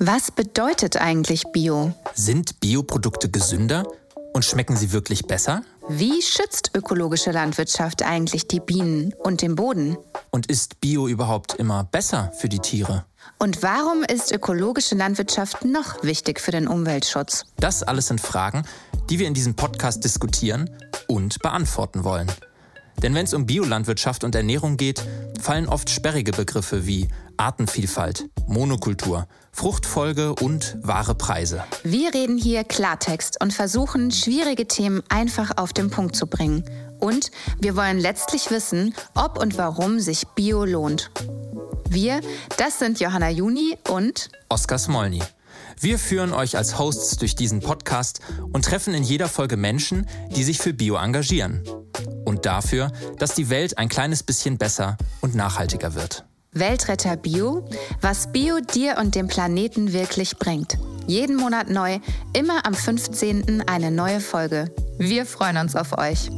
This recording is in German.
Was bedeutet eigentlich Bio? Sind Bioprodukte gesünder und schmecken sie wirklich besser? Wie schützt ökologische Landwirtschaft eigentlich die Bienen und den Boden? Und ist Bio überhaupt immer besser für die Tiere? Und warum ist ökologische Landwirtschaft noch wichtig für den Umweltschutz? Das alles sind Fragen, die wir in diesem Podcast diskutieren und beantworten wollen. Denn wenn es um Biolandwirtschaft und Ernährung geht, fallen oft sperrige Begriffe wie Artenvielfalt, Monokultur, Fruchtfolge und wahre Preise. Wir reden hier Klartext und versuchen, schwierige Themen einfach auf den Punkt zu bringen. Und wir wollen letztlich wissen, ob und warum sich Bio lohnt. Wir, das sind Johanna Juni und Oskar Smolny. Wir führen euch als Hosts durch diesen Podcast und treffen in jeder Folge Menschen, die sich für Bio engagieren. Dafür, dass die Welt ein kleines bisschen besser und nachhaltiger wird. Weltretter Bio, was Bio dir und dem Planeten wirklich bringt. Jeden Monat neu, immer am 15. eine neue Folge. Wir freuen uns auf euch.